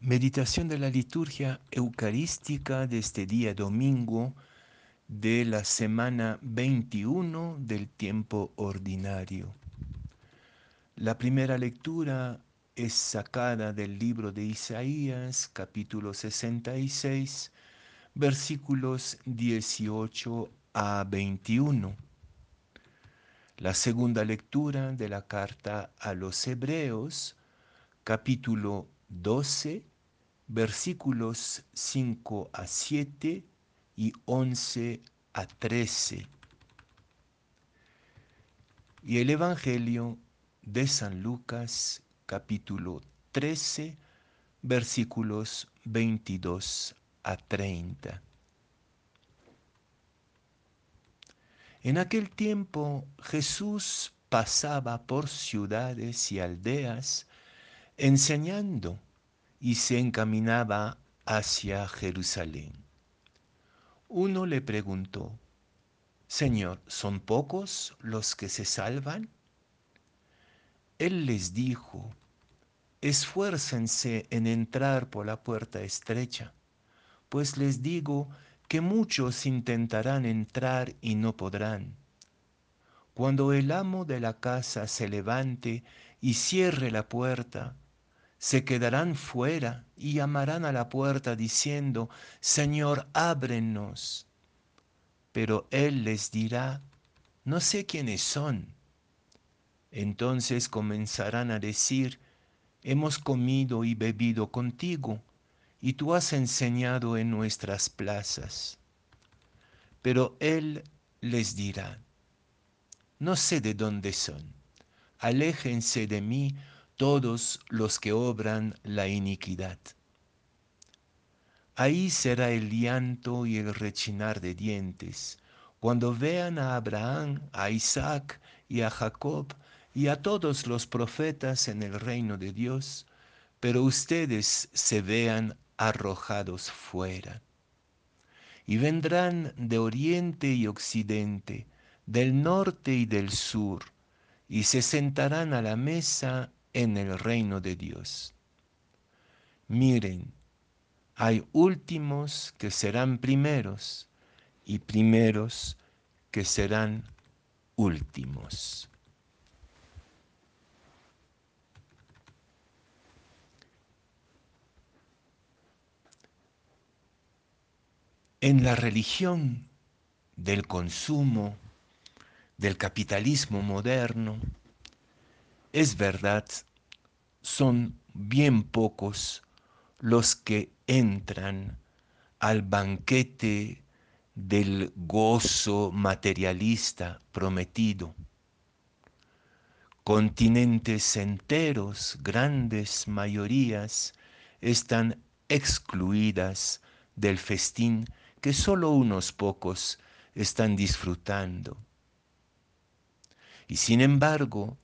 Meditación de la liturgia eucarística de este día domingo de la semana 21 del tiempo ordinario. La primera lectura es sacada del libro de Isaías, capítulo 66, versículos 18 a 21. La segunda lectura de la carta a los Hebreos, capítulo 12, versículos 5 a 7 y 11 a 13. Y el Evangelio de San Lucas, capítulo 13, versículos 22 a 30. En aquel tiempo Jesús pasaba por ciudades y aldeas, enseñando y se encaminaba hacia Jerusalén. Uno le preguntó, Señor, ¿son pocos los que se salvan? Él les dijo, esfuércense en entrar por la puerta estrecha, pues les digo que muchos intentarán entrar y no podrán. Cuando el amo de la casa se levante y cierre la puerta, se quedarán fuera y llamarán a la puerta diciendo, Señor, ábrenos. Pero él les dirá, no sé quiénes son. Entonces comenzarán a decir, hemos comido y bebido contigo, y tú has enseñado en nuestras plazas. Pero él les dirá, no sé de dónde son, aléjense de mí todos los que obran la iniquidad. Ahí será el llanto y el rechinar de dientes, cuando vean a Abraham, a Isaac y a Jacob y a todos los profetas en el reino de Dios, pero ustedes se vean arrojados fuera. Y vendrán de oriente y occidente, del norte y del sur, y se sentarán a la mesa en el reino de Dios. Miren, hay últimos que serán primeros y primeros que serán últimos. En la religión del consumo, del capitalismo moderno, es verdad, son bien pocos los que entran al banquete del gozo materialista prometido. Continentes enteros, grandes mayorías, están excluidas del festín que solo unos pocos están disfrutando. Y sin embargo,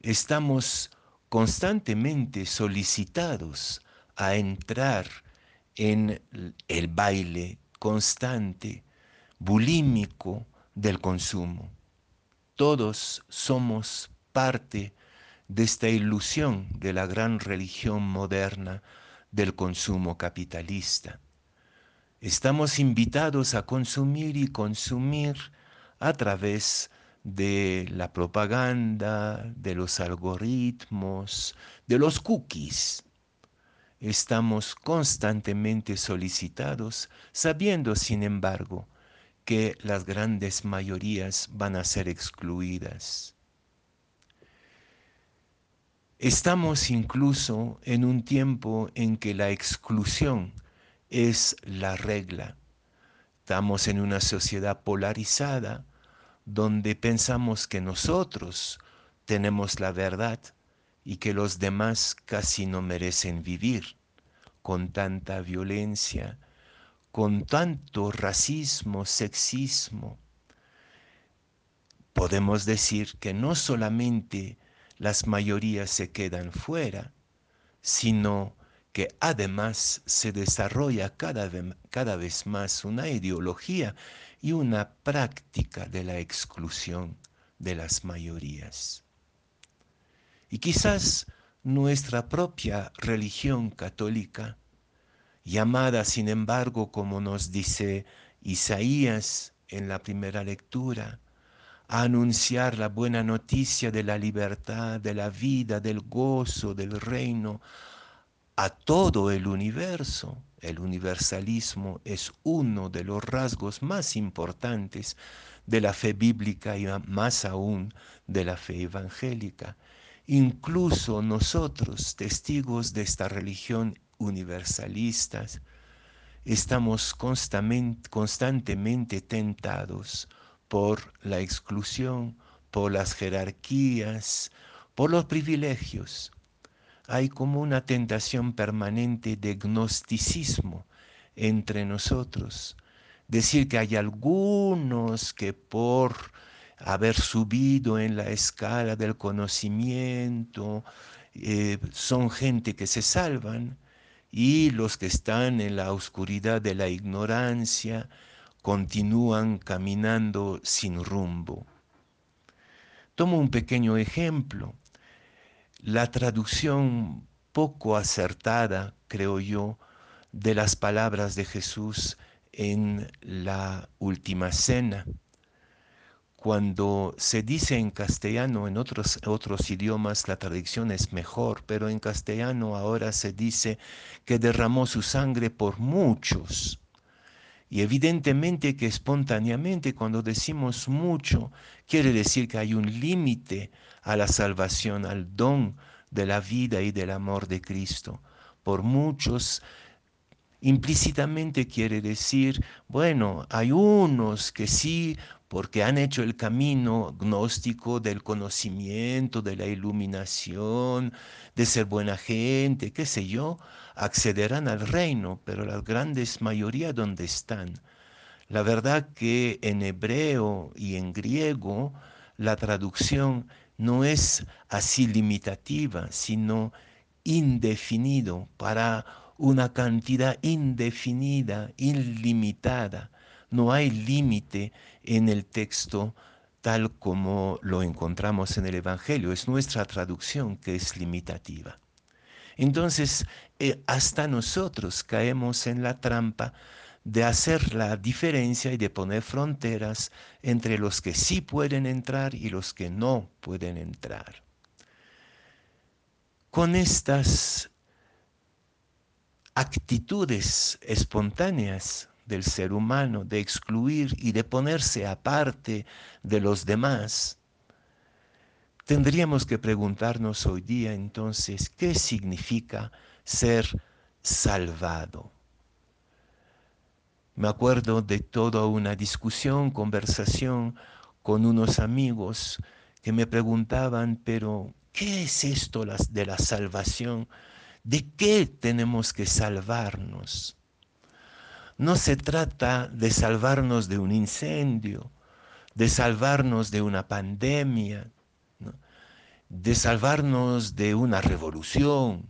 estamos constantemente solicitados a entrar en el baile constante, bulímico del consumo. Todos somos parte de esta ilusión de la gran religión moderna del consumo capitalista. Estamos invitados a consumir y consumir a través de la propaganda, de los algoritmos, de los cookies. Estamos constantemente solicitados, sabiendo, sin embargo, que las grandes mayorías van a ser excluidas. Estamos incluso en un tiempo en que la exclusión es la regla. Estamos en una sociedad polarizada donde pensamos que nosotros tenemos la verdad y que los demás casi no merecen vivir con tanta violencia, con tanto racismo, sexismo. Podemos decir que no solamente las mayorías se quedan fuera, sino que además se desarrolla cada vez, cada vez más una ideología y una práctica de la exclusión de las mayorías. Y quizás nuestra propia religión católica, llamada sin embargo, como nos dice Isaías en la primera lectura, a anunciar la buena noticia de la libertad, de la vida, del gozo, del reino a todo el universo. El universalismo es uno de los rasgos más importantes de la fe bíblica y más aún de la fe evangélica. Incluso nosotros, testigos de esta religión universalista, estamos constantemente tentados por la exclusión, por las jerarquías, por los privilegios. Hay como una tentación permanente de gnosticismo entre nosotros. Decir que hay algunos que por haber subido en la escala del conocimiento, eh, son gente que se salvan y los que están en la oscuridad de la ignorancia continúan caminando sin rumbo. Tomo un pequeño ejemplo. La traducción poco acertada, creo yo, de las palabras de Jesús en la última cena cuando se dice en castellano, en otros, otros idiomas la traducción es mejor, pero en castellano ahora se dice que derramó su sangre por muchos. Y evidentemente que espontáneamente cuando decimos mucho, quiere decir que hay un límite a la salvación, al don de la vida y del amor de Cristo. Por muchos implícitamente quiere decir, bueno, hay unos que sí porque han hecho el camino gnóstico del conocimiento, de la iluminación, de ser buena gente, qué sé yo, accederán al reino, pero la grandes mayoría ¿dónde están? La verdad que en hebreo y en griego la traducción no es así limitativa, sino indefinido, para una cantidad indefinida, ilimitada. No hay límite en el texto tal como lo encontramos en el Evangelio. Es nuestra traducción que es limitativa. Entonces, eh, hasta nosotros caemos en la trampa de hacer la diferencia y de poner fronteras entre los que sí pueden entrar y los que no pueden entrar. Con estas actitudes espontáneas del ser humano, de excluir y de ponerse aparte de los demás, tendríamos que preguntarnos hoy día entonces qué significa ser salvado. Me acuerdo de toda una discusión, conversación con unos amigos que me preguntaban, pero ¿qué es esto de la salvación? ¿De qué tenemos que salvarnos? No se trata de salvarnos de un incendio, de salvarnos de una pandemia, de salvarnos de una revolución.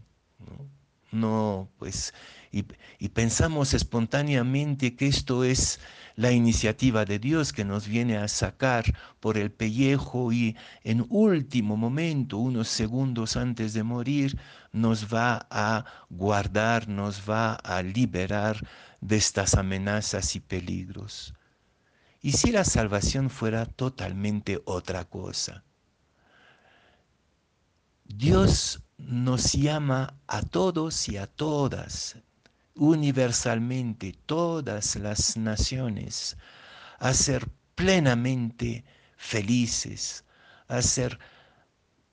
Pues, y, y pensamos espontáneamente que esto es la iniciativa de Dios que nos viene a sacar por el pellejo y en último momento, unos segundos antes de morir, nos va a guardar, nos va a liberar de estas amenazas y peligros. ¿Y si la salvación fuera totalmente otra cosa? Dios nos llama a todos y a todas, universalmente, todas las naciones, a ser plenamente felices, a ser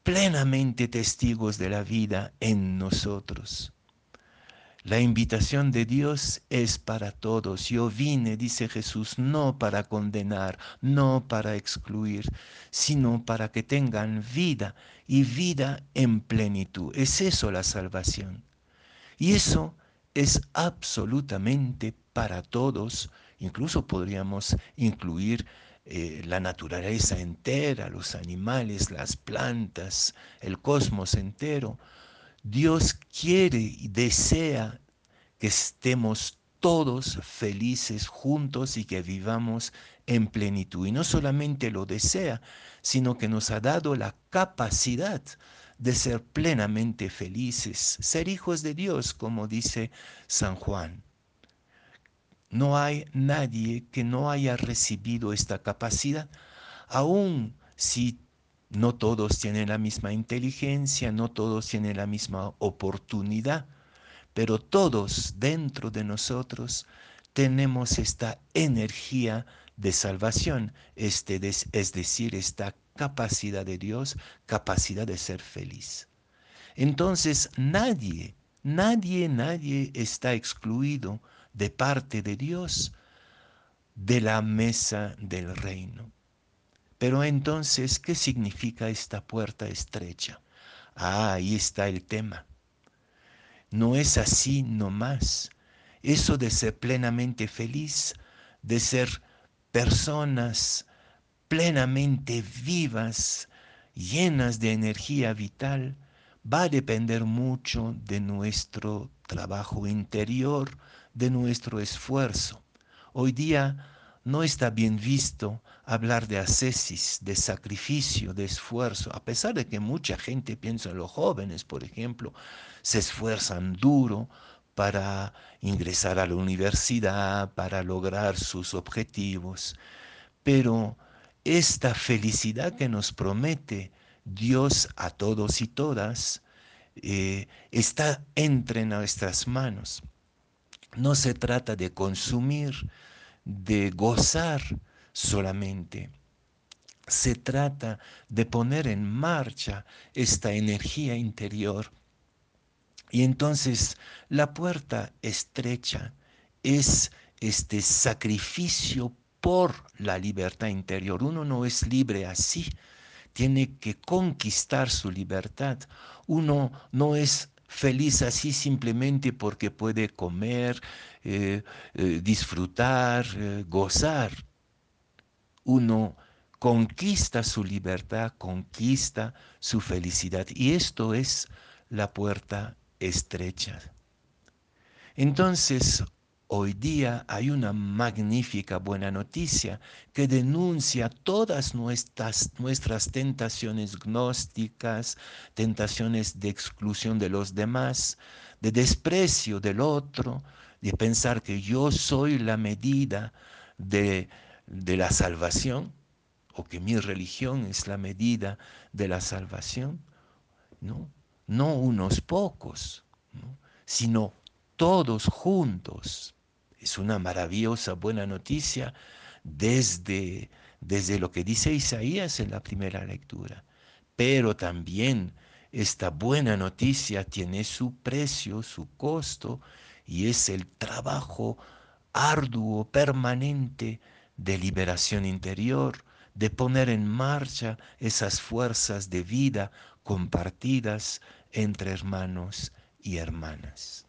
plenamente testigos de la vida en nosotros. La invitación de Dios es para todos. Yo vine, dice Jesús, no para condenar, no para excluir, sino para que tengan vida y vida en plenitud. Es eso la salvación. Y eso es absolutamente para todos. Incluso podríamos incluir eh, la naturaleza entera, los animales, las plantas, el cosmos entero Dios quiere y desea que estemos todos felices juntos y que vivamos en plenitud. Y no solamente lo desea, sino que nos ha dado la capacidad de ser plenamente felices, ser hijos de Dios, como dice San Juan. No hay nadie que no haya recibido esta capacidad, aun si no todos tienen la misma inteligencia, no todos tienen la misma oportunidad, pero todos dentro de nosotros tenemos esta energía de salvación, este es decir, esta capacidad de Dios, capacidad de ser feliz. Entonces nadie, nadie, nadie está excluido de parte de Dios de la mesa del reino. Pero entonces, ¿qué significa esta puerta estrecha? Ah, ahí está el tema. No es así nomás. Eso de ser plenamente feliz, de ser personas plenamente vivas, llenas de energía vital, va a depender mucho de nuestro trabajo interior, de nuestro esfuerzo. Hoy día no está bien visto hablar de ascesis, de sacrificio, de esfuerzo, a pesar de que mucha gente, piensa en los jóvenes, por ejemplo, se esfuerzan duro para ingresar a la universidad, para lograr sus objetivos, pero esta felicidad que nos promete Dios a todos y todas eh, está entre nuestras manos. No se trata de consumir, de gozar solamente. Se trata de poner en marcha esta energía interior. Y entonces la puerta estrecha es este sacrificio por la libertad interior. Uno no es libre así, tiene que conquistar su libertad. Uno no es feliz así simplemente porque puede comer, eh, eh, disfrutar, eh, gozar. Uno conquista su libertad, conquista su felicidad. Y esto es la puerta estrecha. Entonces, Hoy día hay una magnífica buena noticia que denuncia todas nuestras, nuestras tentaciones gnósticas, tentaciones de exclusión de los demás, de desprecio del otro, de pensar que yo soy la medida de, de la salvación o que mi religión es la medida de la salvación. No, no unos pocos, sino todos juntos es una maravillosa buena noticia desde, desde lo que dice Isaías en la primera lectura. Pero también esta buena noticia tiene su precio, su costo, y es el trabajo arduo, permanente de liberación interior, de poner en marcha esas fuerzas de vida compartidas entre hermanos y hermanas.